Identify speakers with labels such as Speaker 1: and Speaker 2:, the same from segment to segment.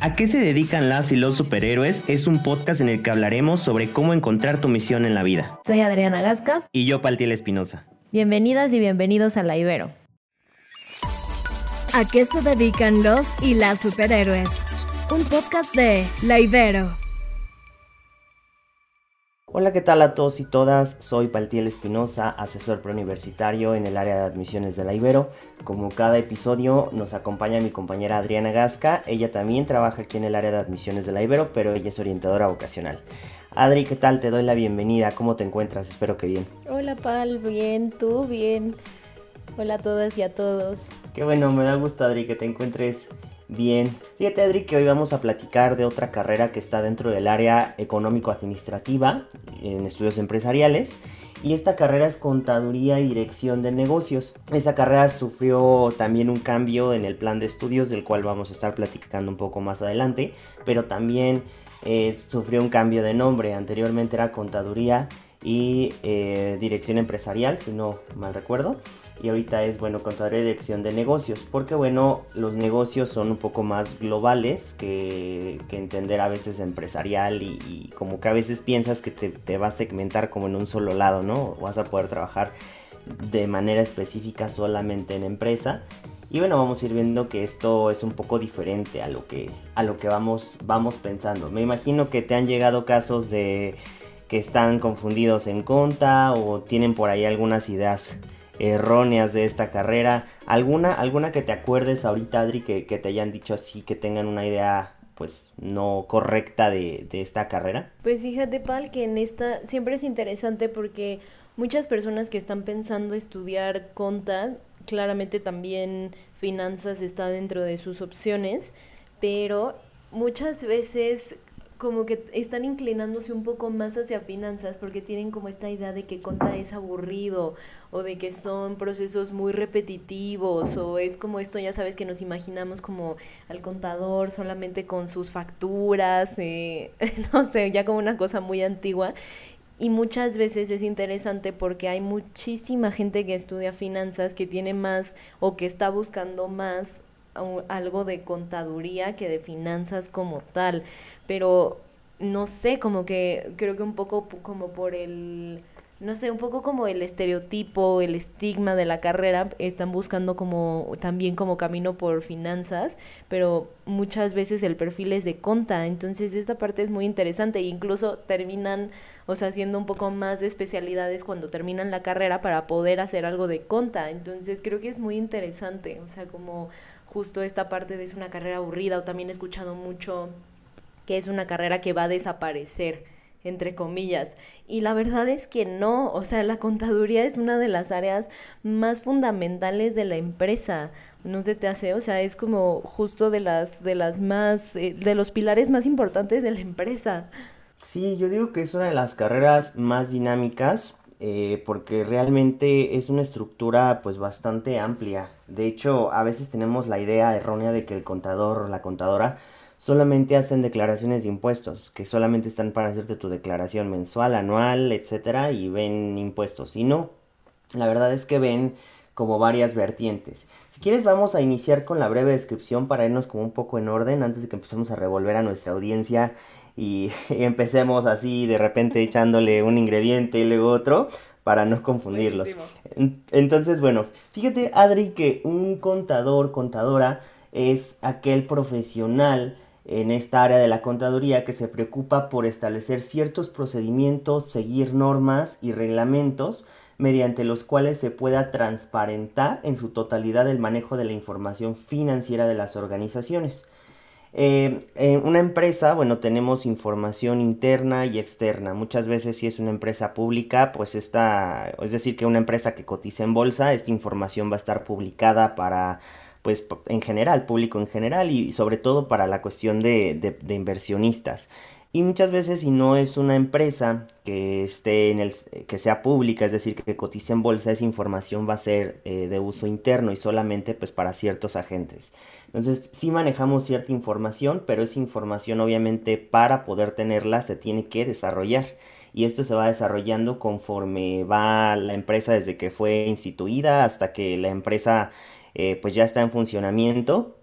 Speaker 1: ¿A qué se dedican las y los superhéroes? Es un podcast en el que hablaremos sobre cómo encontrar tu misión en la vida.
Speaker 2: Soy Adriana Gasca.
Speaker 1: Y yo, Paltiel Espinosa.
Speaker 2: Bienvenidas y bienvenidos a La Ibero.
Speaker 3: ¿A qué se dedican los y las superhéroes? Un podcast de La Ibero.
Speaker 1: Hola, ¿qué tal a todos y todas? Soy Paltiel Espinosa, asesor preuniversitario en el área de admisiones de la Ibero. Como cada episodio nos acompaña mi compañera Adriana Gasca. Ella también trabaja aquí en el área de admisiones de la Ibero, pero ella es orientadora vocacional. Adri, ¿qué tal? Te doy la bienvenida. ¿Cómo te encuentras? Espero que bien.
Speaker 2: Hola, Pal. Bien, tú bien. Hola a todas y a todos.
Speaker 1: Qué bueno, me da gusto, Adri, que te encuentres Bien, fíjate Adri que hoy vamos a platicar de otra carrera que está dentro del área económico-administrativa en estudios empresariales y esta carrera es contaduría y dirección de negocios. Esa carrera sufrió también un cambio en el plan de estudios del cual vamos a estar platicando un poco más adelante, pero también eh, sufrió un cambio de nombre. Anteriormente era contaduría y eh, dirección empresarial, si no mal recuerdo y ahorita es, bueno, contaduría y dirección de negocios, porque bueno, los negocios son un poco más globales que, entender a veces empresarial y, como que a veces piensas que te, vas a segmentar como en un solo lado, ¿no? Vas a poder trabajar de manera específica solamente en empresa. Y bueno, vamos a ir viendo que esto es un poco diferente a lo que, a lo que vamos, vamos pensando. Me imagino que te han llegado casos de que están confundidos en conta o tienen por ahí algunas ideas erróneas de esta carrera. ¿Alguna, alguna que te acuerdes ahorita, Adri, que, te hayan dicho así, que tengan una idea pues no correcta de, de, esta carrera?
Speaker 2: Pues fíjate, Pal, que en esta siempre es interesante porque muchas personas que están pensando estudiar conta, claramente también finanzas está dentro de sus opciones, pero muchas veces como que están inclinándose un poco más hacia finanzas porque tienen como esta idea de que conta es aburrido o de que son procesos muy repetitivos o es como esto, ya sabes que nos imaginamos como al contador solamente con sus facturas, eh, no sé, ya como una cosa muy antigua. Y muchas veces es interesante porque hay muchísima gente que estudia finanzas que tiene más o que está buscando más algo de contaduría que de finanzas como tal, pero no sé, como que creo que un poco como por el no sé, un poco como el estereotipo, el estigma de la carrera, están buscando como también como camino por finanzas, pero muchas veces el perfil es de conta, entonces esta parte es muy interesante. E incluso terminan, o sea, haciendo un poco más de especialidades cuando terminan la carrera para poder hacer algo de conta, entonces creo que es muy interesante, o sea, como justo esta parte de es una carrera aburrida o también he escuchado mucho que es una carrera que va a desaparecer entre comillas. Y la verdad es que no, o sea, la contaduría es una de las áreas más fundamentales de la empresa. No se te hace, o sea, es como justo de las de las más eh, de los pilares más importantes de la empresa.
Speaker 1: Sí, yo digo que es una de las carreras más dinámicas eh, porque realmente es una estructura pues bastante amplia. De hecho, a veces tenemos la idea errónea de que el contador o la contadora solamente hacen declaraciones de impuestos, que solamente están para hacerte tu declaración mensual, anual, etcétera, y ven impuestos. Y no, la verdad es que ven como varias vertientes. Si quieres vamos a iniciar con la breve descripción para irnos como un poco en orden antes de que empecemos a revolver a nuestra audiencia y, empecemos así de repente echándole un ingrediente y luego otro para no confundirlos. Entonces, bueno, fíjate Adri que un contador, contadora es aquel profesional en esta área de la contaduría que se preocupa por establecer ciertos procedimientos, seguir normas y reglamentos mediante los cuales se pueda transparentar en su totalidad el manejo de la información financiera de las organizaciones. Eh, en una empresa, bueno, tenemos información interna y externa. Muchas veces si es una empresa pública, pues esta, es decir, que una empresa que cotiza en bolsa, esta información va a estar publicada para, pues en general, público en general y sobre todo para la cuestión de, de, inversionistas. Y muchas veces si no es una empresa que esté en el que sea pública, es decir, que cotice en bolsa, esa información va a ser eh, de uso interno y solamente pues para ciertos agentes. Entonces, sí manejamos cierta información, pero esa información obviamente para poder tenerla se tiene que desarrollar y esto se va desarrollando conforme va la empresa desde que fue instituida hasta que la empresa eh, pues ya está en funcionamiento.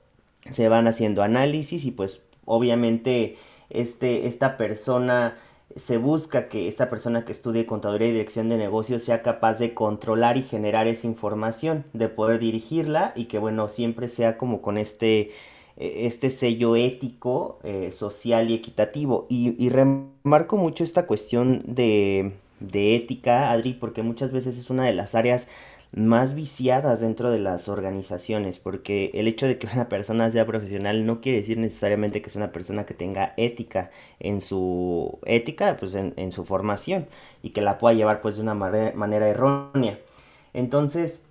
Speaker 1: Se van haciendo análisis y pues obviamente este, esta persona se busca que esta persona que estudie contaduría y dirección de negocios sea capaz de controlar y generar esa información, de poder dirigirla y que bueno, siempre sea como con este e, este sello ético, eh, social y equitativo. Y, remarco mucho esta cuestión de, de ética, Adri, porque muchas veces es una de las áreas más viciadas dentro de las organizaciones, porque el hecho de que una persona sea profesional no quiere decir necesariamente que sea una persona que tenga ética en su ética, pues en, su formación y que la pueda llevar pues de una manera errónea. Entonces,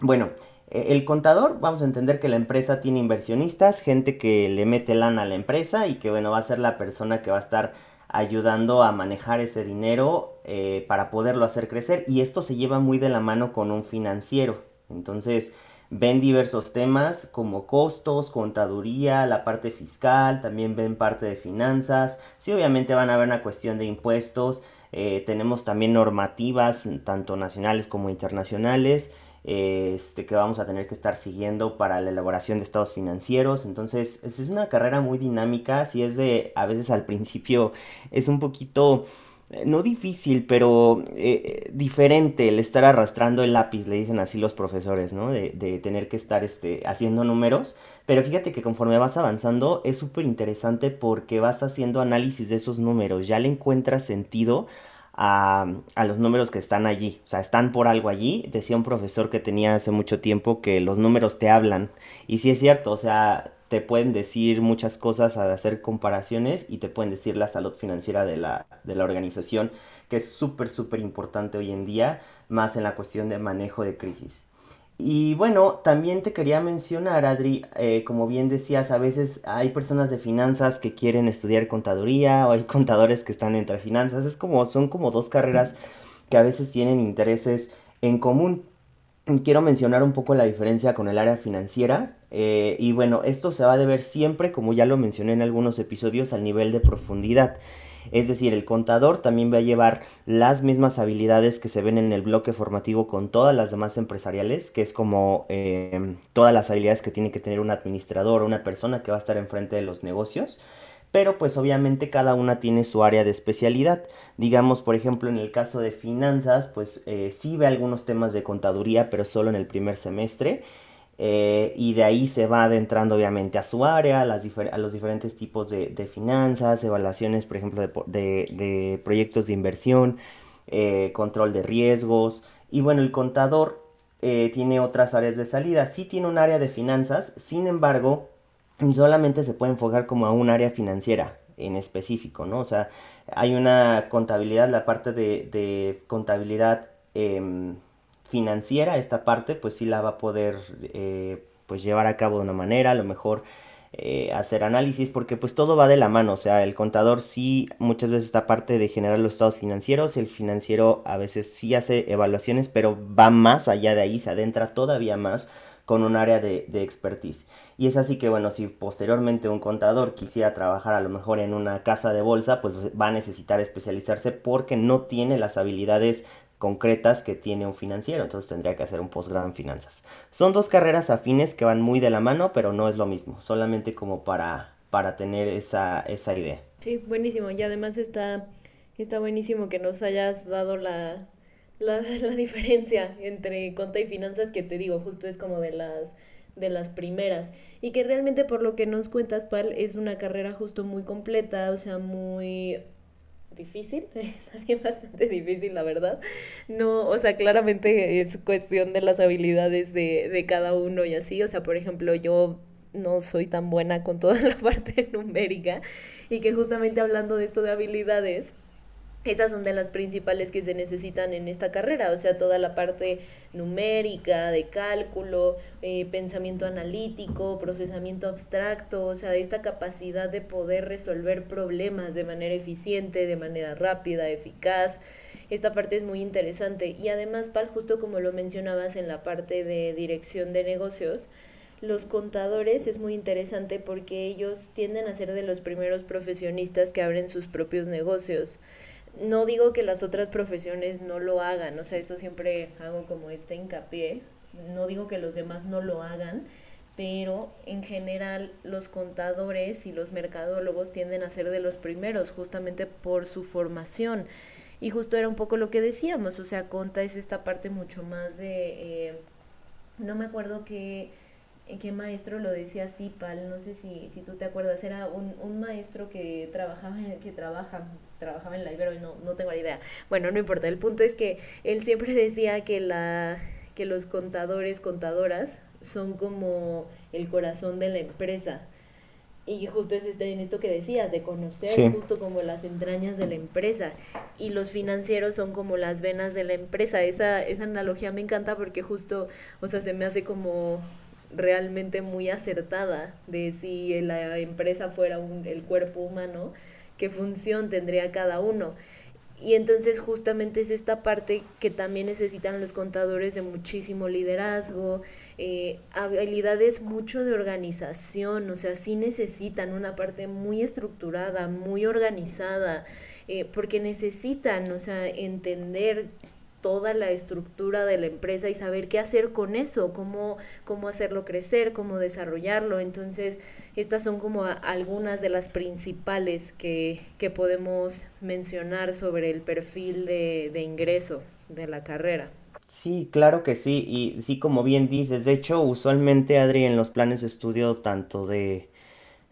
Speaker 1: bueno, e, el contador, vamos a entender que la empresa tiene inversionistas, gente que le mete lana a la empresa y que bueno, va a ser la persona que va a estar ayudando a manejar ese dinero eh, para poderlo hacer crecer. Y esto se lleva muy de la mano con un financiero. Entonces ven diversos temas como costos, contaduría, la parte fiscal, también ven parte de finanzas, sí obviamente van a ver una cuestión de impuestos, eh, tenemos también normativas tanto nacionales como internacionales este, que vamos a tener que estar siguiendo para la elaboración de estados financieros. Entonces, es una carrera muy dinámica, si es de, a veces al principio es un poquito, eh, no difícil, pero eh, diferente el estar arrastrando el lápiz, le dicen así los profesores, ¿no? De, de tener que estar este, haciendo números. Pero fíjate que conforme vas avanzando es súper interesante porque vas haciendo análisis de esos números, ya le encuentras sentido a, los números que están allí. O sea, están por algo allí. Decía un profesor que tenía hace mucho tiempo que los números te hablan. Y sí es cierto, o sea, te pueden decir muchas cosas al hacer comparaciones y te pueden decir la salud financiera de la, de la organización, que es súper, súper importante hoy en día, más en la cuestión de manejo de crisis. Y bueno, también te quería mencionar, Adri, eh, como bien decías, a veces hay personas de finanzas que quieren estudiar contaduría o hay contadores que están entre finanzas. Es como, son como dos carreras que a veces tienen intereses en común. Quiero mencionar un poco la diferencia con el área financiera. Eh, y bueno, esto se va a deber siempre, como ya lo mencioné en algunos episodios, al nivel de profundidad. Es decir, el contador también va a llevar las mismas habilidades que se ven en el bloque formativo con todas las demás empresariales, que es como em, todas las habilidades que tiene que tener un administrador una persona que va a estar enfrente de los negocios pero pues obviamente cada una tiene su área de especialidad. Digamos, por ejemplo, en el caso de finanzas, pues eh, sí ve algunos temas de contaduría, pero solo en el primer semestre. Eh, y de ahí se va adentrando obviamente a su área, a, los diferentes tipos de, finanzas, evaluaciones, por ejemplo, de, proyectos de inversión, eh, control de riesgos. Y bueno, el contador eh, tiene otras áreas de salida. Sí tiene un área de finanzas, sin embargo, solamente se puede enfocar como a un área financiera en específico, ¿no? O sea, hay una contabilidad, la parte de, contabilidad em, financiera, esta parte, pues sí la va a poder eh, pues llevar a cabo de una manera, a lo mejor eh, hacer análisis, porque pues todo va de la mano, o sea, el contador sí muchas veces está parte de generar los estados financieros, el financiero a veces sí hace evaluaciones, pero va más allá de ahí, se adentra todavía más con un área de, de expertise. Y es así que, bueno, si posteriormente un contador quisiera trabajar a lo mejor en una casa de bolsa, pues va a necesitar especializarse porque no tiene las habilidades concretas que tiene un financiero, entonces tendría que hacer un posgrado en finanzas. Son dos carreras afines que van muy de la mano, pero no es lo mismo, solamente como para, para tener esa, esa idea.
Speaker 2: Sí, buenísimo, y además está, está buenísimo que nos hayas dado la, la, la diferencia entre conta y finanzas, que te digo, justo es como de las de las primeras y que realmente por lo que nos cuentas Pal es una carrera justo muy completa o sea muy difícil, también bastante difícil, la verdad. No, o sea, claramente es cuestión de las habilidades de, de cada uno y así. O sea, por ejemplo, yo no soy tan buena con toda la parte numérica y que justamente hablando de esto de habilidades, esas son de las principales que se necesitan en esta carrera, o sea, toda la parte numérica, de cálculo, eh, pensamiento analítico, procesamiento abstracto, o sea, esta capacidad de poder resolver problemas de manera eficiente, de manera rápida, eficaz. Esta parte es muy interesante y además, Pal, justo como lo mencionabas en la parte de dirección de negocios, los contadores es muy interesante porque ellos tienden a ser de los primeros profesionistas que abren sus propios negocios no digo que las otras profesiones no lo hagan, o sea, eso siempre hago como este hincapié, no digo que los demás no lo hagan, pero en general los contadores y los mercadólogos tienden a ser de los primeros justamente por su formación. Y justo era un poco lo que decíamos, o sea, conta es esta parte mucho más de, eh, no me acuerdo qué, qué maestro lo decía Pal, no sé si, si tú te acuerdas, era un, un maestro que trabajaba, que trabaja trabajaba en la Ibero y no, no tengo la idea. Bueno, no importa, el punto es que él siempre decía que, la, que los contadores, contadoras, son como el corazón de la empresa. Y justo es este, en esto que decías, de conocer justo como las entrañas de la empresa. Y los financieros son como las venas de la empresa. Esa, esa analogía me encanta porque justo, o sea, se me hace como realmente muy acertada de si la empresa fuera un, el cuerpo humano, qué función tendría cada uno. Y entonces justamente es esta parte que también necesitan los contadores de muchísimo liderazgo, eh, habilidades mucho de organización, o sea, sí necesitan una parte muy estructurada, muy organizada, eh, porque necesitan, o sea, entender toda la estructura de la empresa y saber qué hacer con eso, cómo, cómo hacerlo crecer, cómo desarrollarlo. Entonces, estas son como algunas de las principales que, que podemos mencionar sobre el perfil de, de ingreso de la carrera.
Speaker 1: Sí, claro que sí, y sí, como bien dices, de hecho, usualmente, Adri, en los planes de estudio tanto de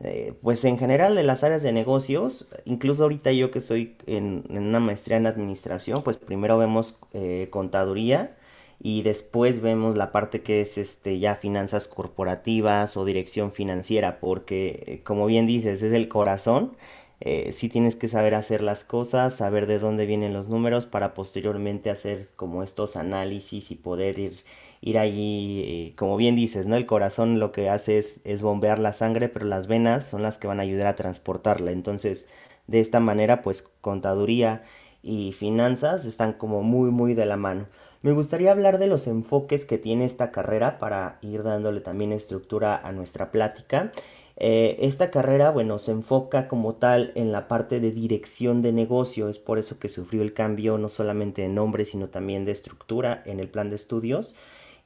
Speaker 1: eh, pues en general de las áreas de negocios, incluso ahorita yo que estoy en, una maestría en administración, pues primero vemos eh, contaduría y después vemos la parte que es este ya finanzas corporativas o dirección financiera, porque eh, como bien dices, es el corazón. Si sí tienes que saber hacer las cosas, saber de dónde vienen los números para posteriormente hacer como estos análisis y poder ir ir allí, eh, como bien dices, ¿no? El corazón lo que hace es, es bombear la sangre, pero las venas son las que van a ayudar a transportarla. Entonces, de esta manera, pues contaduría y finanzas están como muy, muy de la mano. Me gustaría hablar de los enfoques que tiene esta carrera para ir dándole también estructura a nuestra plática. Eh, esta carrera, bueno, se enfoca como tal en la parte de dirección de negocio, es por eso que sufrió el cambio no solamente de nombre, sino también de estructura en el plan de estudios.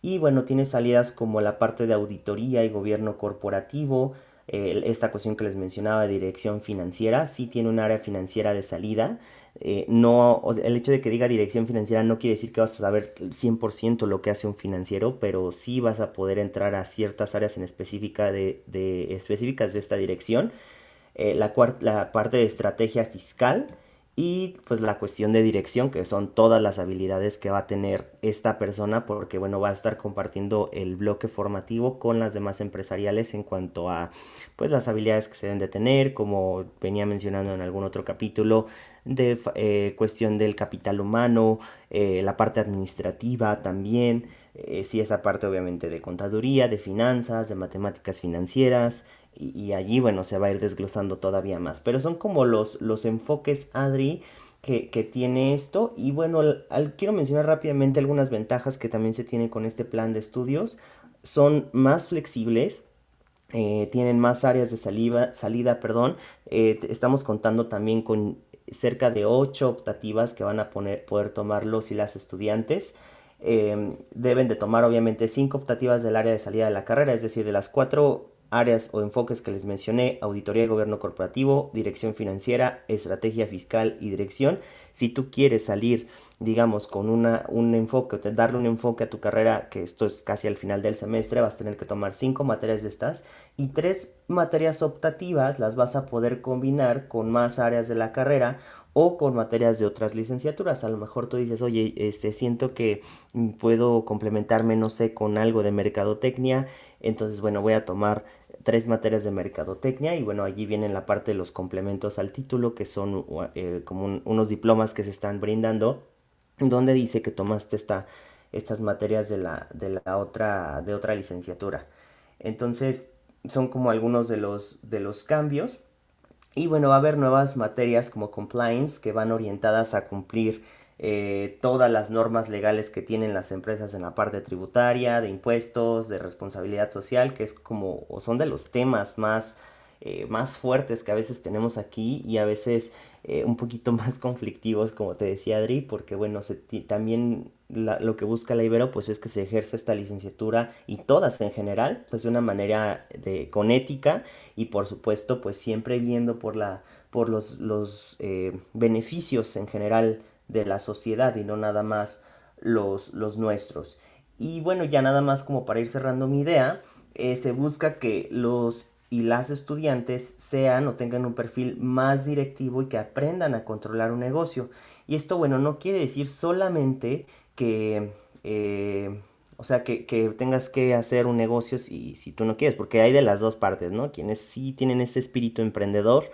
Speaker 1: Y bueno, tiene salidas como la parte de auditoría y gobierno corporativo, esta cuestión que les mencionaba de dirección financiera, sí tiene un área financiera de salida. Eh, no, el hecho de que diga dirección financiera no quiere decir que vas a saber 100% lo que hace un financiero, pero sí vas a poder entrar a ciertas áreas en específica de, específicas de esta dirección. Eh, la, la parte de estrategia fiscal, y pues la cuestión de dirección, que son todas las habilidades que va a tener esta persona, porque bueno, va a estar compartiendo el bloque formativo con las demás empresariales en cuanto a pues las habilidades que se deben de tener, como venía mencionando en algún otro capítulo, de eh, cuestión del capital humano, eh, la parte administrativa también, eh, sí esa parte obviamente de contaduría, de finanzas, de matemáticas financieras, y, allí, bueno, se va a ir desglosando todavía más. Pero son como los, los enfoques, Adri, que, que tiene esto. Y bueno, quiero mencionar rápidamente algunas ventajas que también se tienen con este plan de estudios. Son más flexibles, eh, tienen más áreas de salida, salida perdón. Eh, estamos contando también con cerca de 8 optativas que van a poner, poder tomar los y las estudiantes. Eh, deben de tomar obviamente 5 optativas del área de salida de la carrera, es decir, de las 4 áreas o enfoques que les mencioné, auditoría y gobierno corporativo, dirección financiera, estrategia fiscal y dirección. Si tú quieres salir, digamos, con una, un enfoque, darle un enfoque a tu carrera, que esto es casi al final del semestre, vas a tener que tomar cinco materias de estas y tres materias optativas las vas a poder combinar con más áreas de la carrera o con materias de otras licenciaturas. A lo mejor tú dices, oye, este, siento que puedo complementarme, no sé, con algo de mercadotecnia. Entonces, bueno, voy a tomar tres materias de mercadotecnia y bueno, allí viene la parte de los complementos al título que son eh, como unos diplomas que se están brindando donde dice que tomaste esta, estas materias de la, de la otra, de otra licenciatura. Entonces, son como algunos de los, de los cambios. Y bueno, va a haber nuevas materias como compliance que van orientadas a cumplir eh, todas las normas legales que tienen las empresas en la parte tributaria, de impuestos, de responsabilidad social, que es como, o son de los temas más, eh, más fuertes que a veces tenemos aquí y a veces eh, un poquito más conflictivos, como te decía Adri, porque bueno, se, también lo que busca la Ibero pues es que se ejerza esta licenciatura y todas en general, pues de una manera de, con ética y por supuesto pues siempre viendo por, la, por los, los beneficios en general de la sociedad y no nada más los, los nuestros. Y bueno, ya nada más como para ir cerrando mi idea, eh, se busca que los y las estudiantes sean o tengan un perfil más directivo y que aprendan a controlar un negocio. Y esto, bueno, no quiere decir solamente que, eh, o sea, que, que, tengas que hacer un negocio si, si tú no quieres, porque hay de las dos partes, ¿no? Quienes sí tienen ese espíritu emprendedor,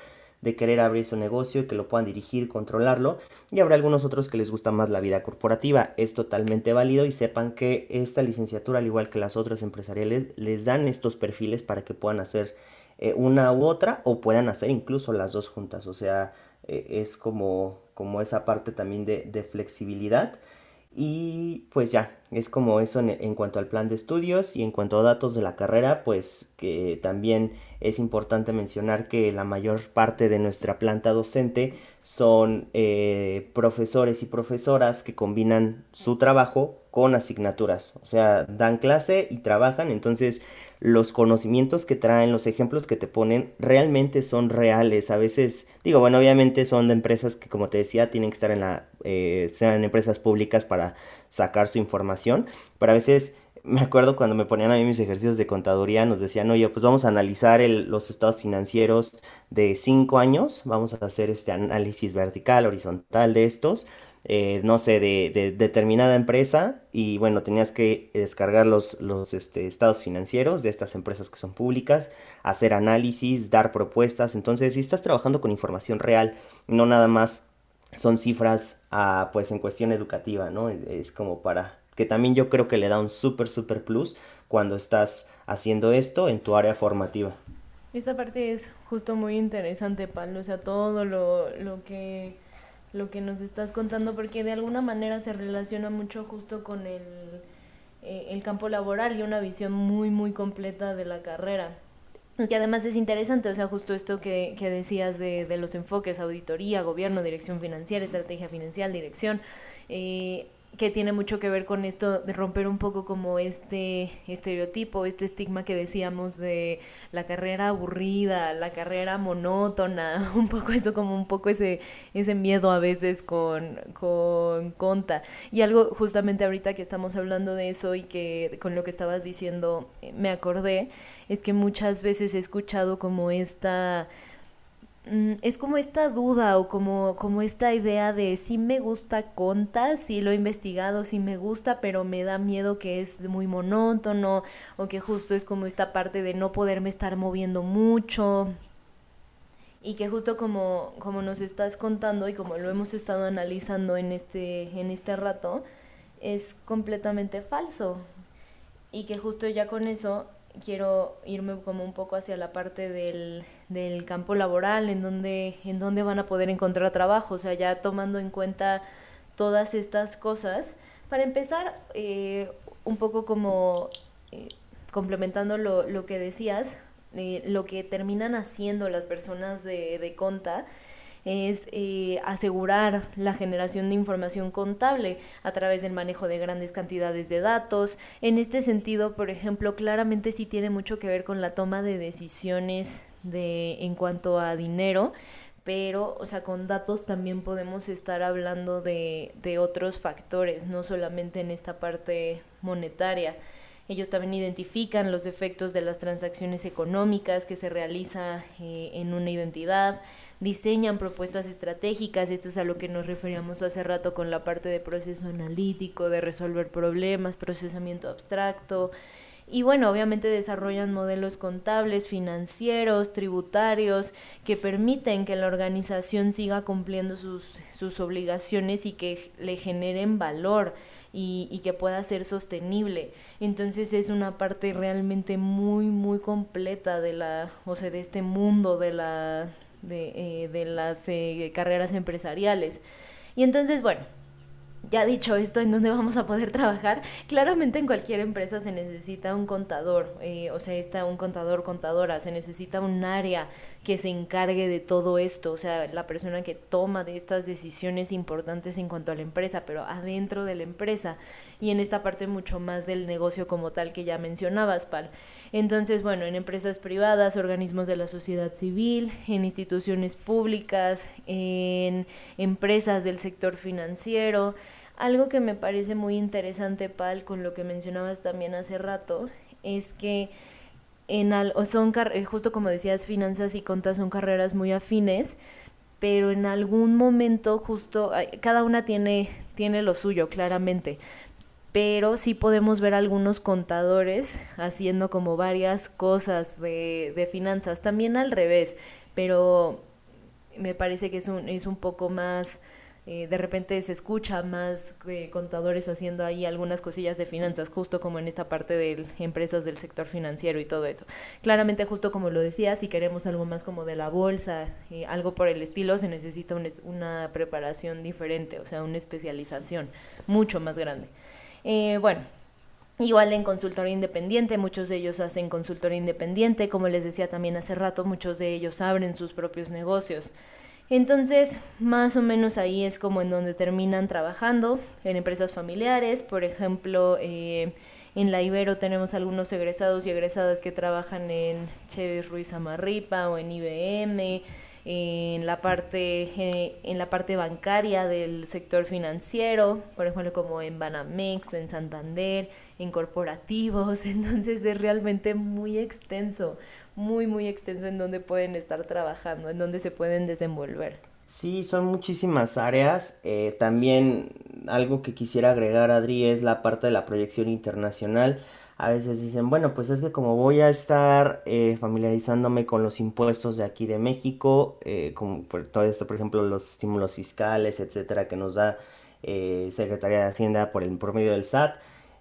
Speaker 1: de querer abrir su negocio y que lo puedan dirigir, controlarlo. Y habrá algunos otros que les gusta más la vida corporativa. Es totalmente válido y sepan que esta licenciatura, al igual que las otras empresariales, les dan estos perfiles para que puedan hacer eh, una u otra o puedan hacer incluso las dos juntas. O sea, eh, es como, como esa parte también de, de flexibilidad. Y pues ya, es como eso en, cuanto al plan de estudios y en cuanto a datos de la carrera, pues que también es importante mencionar que la mayor parte de nuestra planta docente son eh, profesores y profesoras que combinan su trabajo con asignaturas, o sea, dan clase y trabajan, entonces los conocimientos que traen, los ejemplos que te ponen, realmente son reales. A veces, digo, bueno, obviamente son de empresas que, como te decía, tienen que estar en la, eh, sean empresas públicas para sacar su información, pero a veces me acuerdo cuando me ponían a mí mis ejercicios de contaduría, nos decían, oye, pues vamos a analizar los estados financieros de cinco años, vamos a hacer este análisis vertical, horizontal de estos, eh, no sé, de, determinada empresa y bueno, tenías que descargar los, los este, estados financieros de estas empresas que son públicas, hacer análisis, dar propuestas. Entonces, si estás trabajando con información real, no nada más son cifras ah, pues en cuestión educativa, ¿no? Es como para que también yo creo que le da un súper, súper plus cuando estás haciendo esto en tu área formativa.
Speaker 2: Esta parte es justo muy interesante, Pablo, o sea, todo lo, lo que lo que nos estás contando, porque de alguna manera se relaciona mucho justo con el, eh, el campo laboral y una visión muy, muy completa de la carrera. Y además es interesante, o sea, justo esto que, que decías de, de, los enfoques, auditoría, gobierno, dirección financiera, estrategia financiera, dirección. Eh, que tiene mucho que ver con esto de romper un poco como este estereotipo, este estigma que decíamos de la carrera aburrida, la carrera monótona, un poco eso como un poco ese, ese miedo a veces con, con Conta. Y algo justamente ahorita que estamos hablando de eso y que con lo que estabas diciendo eh, me acordé, es que muchas veces he escuchado como esta es como esta duda o como, como esta idea de si me gusta Conta, si lo he investigado, si me gusta, pero me da miedo que es muy monótono o que justo es como esta parte de no poderme estar moviendo mucho. Y que justo como, como nos estás contando y como lo hemos estado analizando en este, en este rato, es completamente falso. Y que justo ya con eso quiero irme como un poco hacia la parte del, del campo laboral, en donde, en donde van a poder encontrar trabajo, o sea, ya tomando en cuenta todas estas cosas. Para empezar, eh, un poco como eh, complementando lo, lo, que decías, eh, lo que terminan haciendo las personas de, de Conta es eh, asegurar la generación de información contable a través del manejo de grandes cantidades de datos. En este sentido, por ejemplo, claramente sí tiene mucho que ver con la toma de decisiones de, en cuanto a dinero, pero, o sea, con datos también podemos estar hablando de, de otros factores, no solamente en esta parte monetaria. Ellos también identifican los defectos de las transacciones económicas que se realiza eh, en una identidad, diseñan propuestas estratégicas, esto es a lo que nos referíamos hace rato con la parte de proceso analítico, de resolver problemas, procesamiento abstracto, Y bueno, obviamente desarrollan modelos contables, financieros, tributarios, que permiten que la organización siga cumpliendo sus, sus obligaciones y que le generen valor y, que pueda ser sostenible. Entonces es una parte realmente muy, muy completa de la, o sea, de este mundo de la, de, eh, de las eh, carreras empresariales. Y entonces, bueno, ya dicho esto, ¿en dónde vamos a poder trabajar? Claramente en cualquier empresa se necesita un contador, eh, o sea, está un contador, contadora, se necesita un área que se encargue de todo esto, o sea, la persona que toma de estas decisiones importantes en cuanto a la empresa, pero adentro de la empresa y en esta parte mucho más del negocio como tal que ya mencionabas, Pal. Entonces, bueno, en empresas privadas, organismos de la sociedad civil, en instituciones públicas, en empresas del sector financiero, algo que me parece muy interesante, Pal, con lo que mencionabas también hace rato, es que en al, o son eh, justo como decías, finanzas y contas son carreras muy afines, pero en algún momento justo cada una tiene tiene lo suyo claramente, pero sí podemos ver algunos contadores haciendo como varias cosas de, finanzas, también al revés, pero me parece que es un, es un poco más eh, de repente se escucha más eh, contadores haciendo ahí algunas cosillas de finanzas, justo como en esta parte de empresas del sector financiero y todo eso. Claramente, justo como lo decía, si queremos algo más como de la bolsa, eh, algo por el estilo, se necesita una preparación diferente, o sea, una especialización mucho más grande. Bueno, Igual en consultoría independiente, muchos de ellos hacen consultoría independiente, como les decía también hace rato, muchos de ellos abren sus propios negocios. Entonces, más o menos ahí es como en donde terminan trabajando, en empresas familiares, por ejemplo, eh, en la Ibero tenemos algunos egresados y egresadas que trabajan en Chevy Ruiz Amarripa o en IBM, en la parte eh, en la parte bancaria del sector financiero, por ejemplo como en Banamex o en Santander, en corporativos, entonces es realmente muy extenso muy, muy extenso en donde pueden estar trabajando, en donde se pueden desenvolver.
Speaker 1: Sí, son muchísimas áreas. Eh, también algo que quisiera agregar, Adri, es la parte de la proyección internacional. A veces dicen, bueno, pues es que como voy a estar eh, familiarizándome con los impuestos de aquí de México, eh, como por todo esto, por ejemplo, los estímulos fiscales, etcétera, que nos da Secretaría de Hacienda por el promedio del SAT,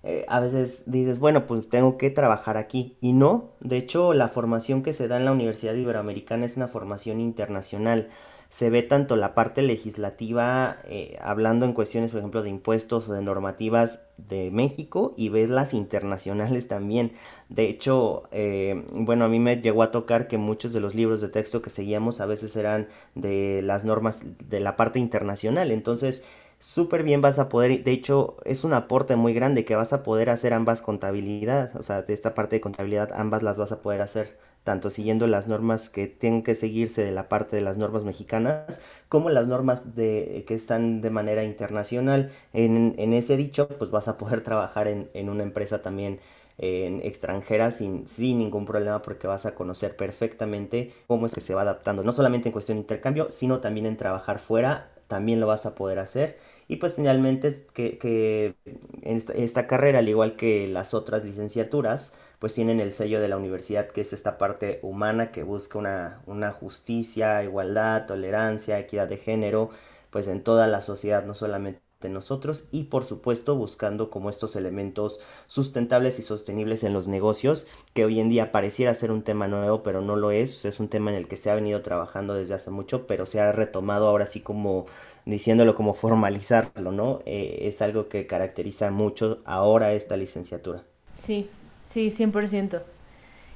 Speaker 1: eh, a veces dices, bueno, pues tengo que trabajar aquí. Y no, de hecho, la formación que se da en la Universidad Iberoamericana es una formación internacional. Se ve tanto la parte legislativa, eh, hablando en cuestiones, por ejemplo, de impuestos o de normativas de México, y ves las internacionales también. De hecho, eh, bueno, a mí me llegó a tocar que muchos de los libros de texto que seguíamos a veces eran de las normas de la parte internacional. Entonces, súper bien vas a poder, de hecho es un aporte muy grande que vas a poder hacer ambas contabilidad, o sea, de esta parte de contabilidad ambas las vas a poder hacer, tanto siguiendo las normas que tienen que seguirse de la parte de las normas mexicanas, como las normas de, que están de manera internacional. En, en ese dicho, pues vas a poder trabajar en, en una empresa también en extranjera sin, sin ningún problema porque vas a conocer perfectamente cómo es que se va adaptando, no solamente en cuestión de intercambio, sino también en trabajar fuera también lo vas a poder hacer. Y pues finalmente que, que esta, carrera, al igual que las otras licenciaturas, pues tienen el sello de la universidad, que es esta parte humana que busca una, una justicia, igualdad, tolerancia, equidad de género, pues en toda la sociedad, no solamente nosotros y por supuesto buscando como estos elementos sustentables y sostenibles en los negocios que hoy en día pareciera ser un tema nuevo pero no lo es, es un tema en el que se ha venido trabajando desde hace mucho pero se ha retomado ahora sí como diciéndolo como formalizarlo, ¿no? Eh, es algo que caracteriza mucho ahora esta licenciatura.
Speaker 2: Sí, sí, 100%.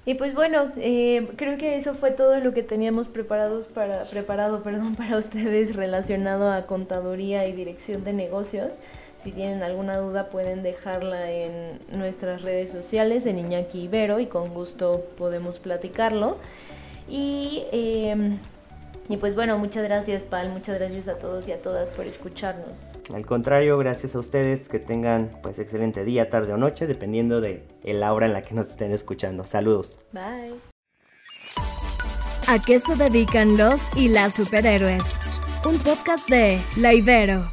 Speaker 2: Y pues bueno, eh, creo que eso fue todo lo que teníamos preparados para, preparado perdón, para ustedes relacionado a contaduría y dirección de negocios. Si tienen alguna duda pueden dejarla en nuestras redes sociales en Iñaki Ibero y con gusto podemos platicarlo. Y, em, y pues bueno, muchas gracias Pal, muchas gracias a todos y a todas por escucharnos.
Speaker 1: Al contrario, gracias a ustedes, que tengan pues excelente día, tarde o noche, dependiendo de la hora en la que nos estén escuchando. Saludos.
Speaker 2: Bye.
Speaker 3: ¿A qué se dedican los y las superhéroes? Un podcast de La Ibero.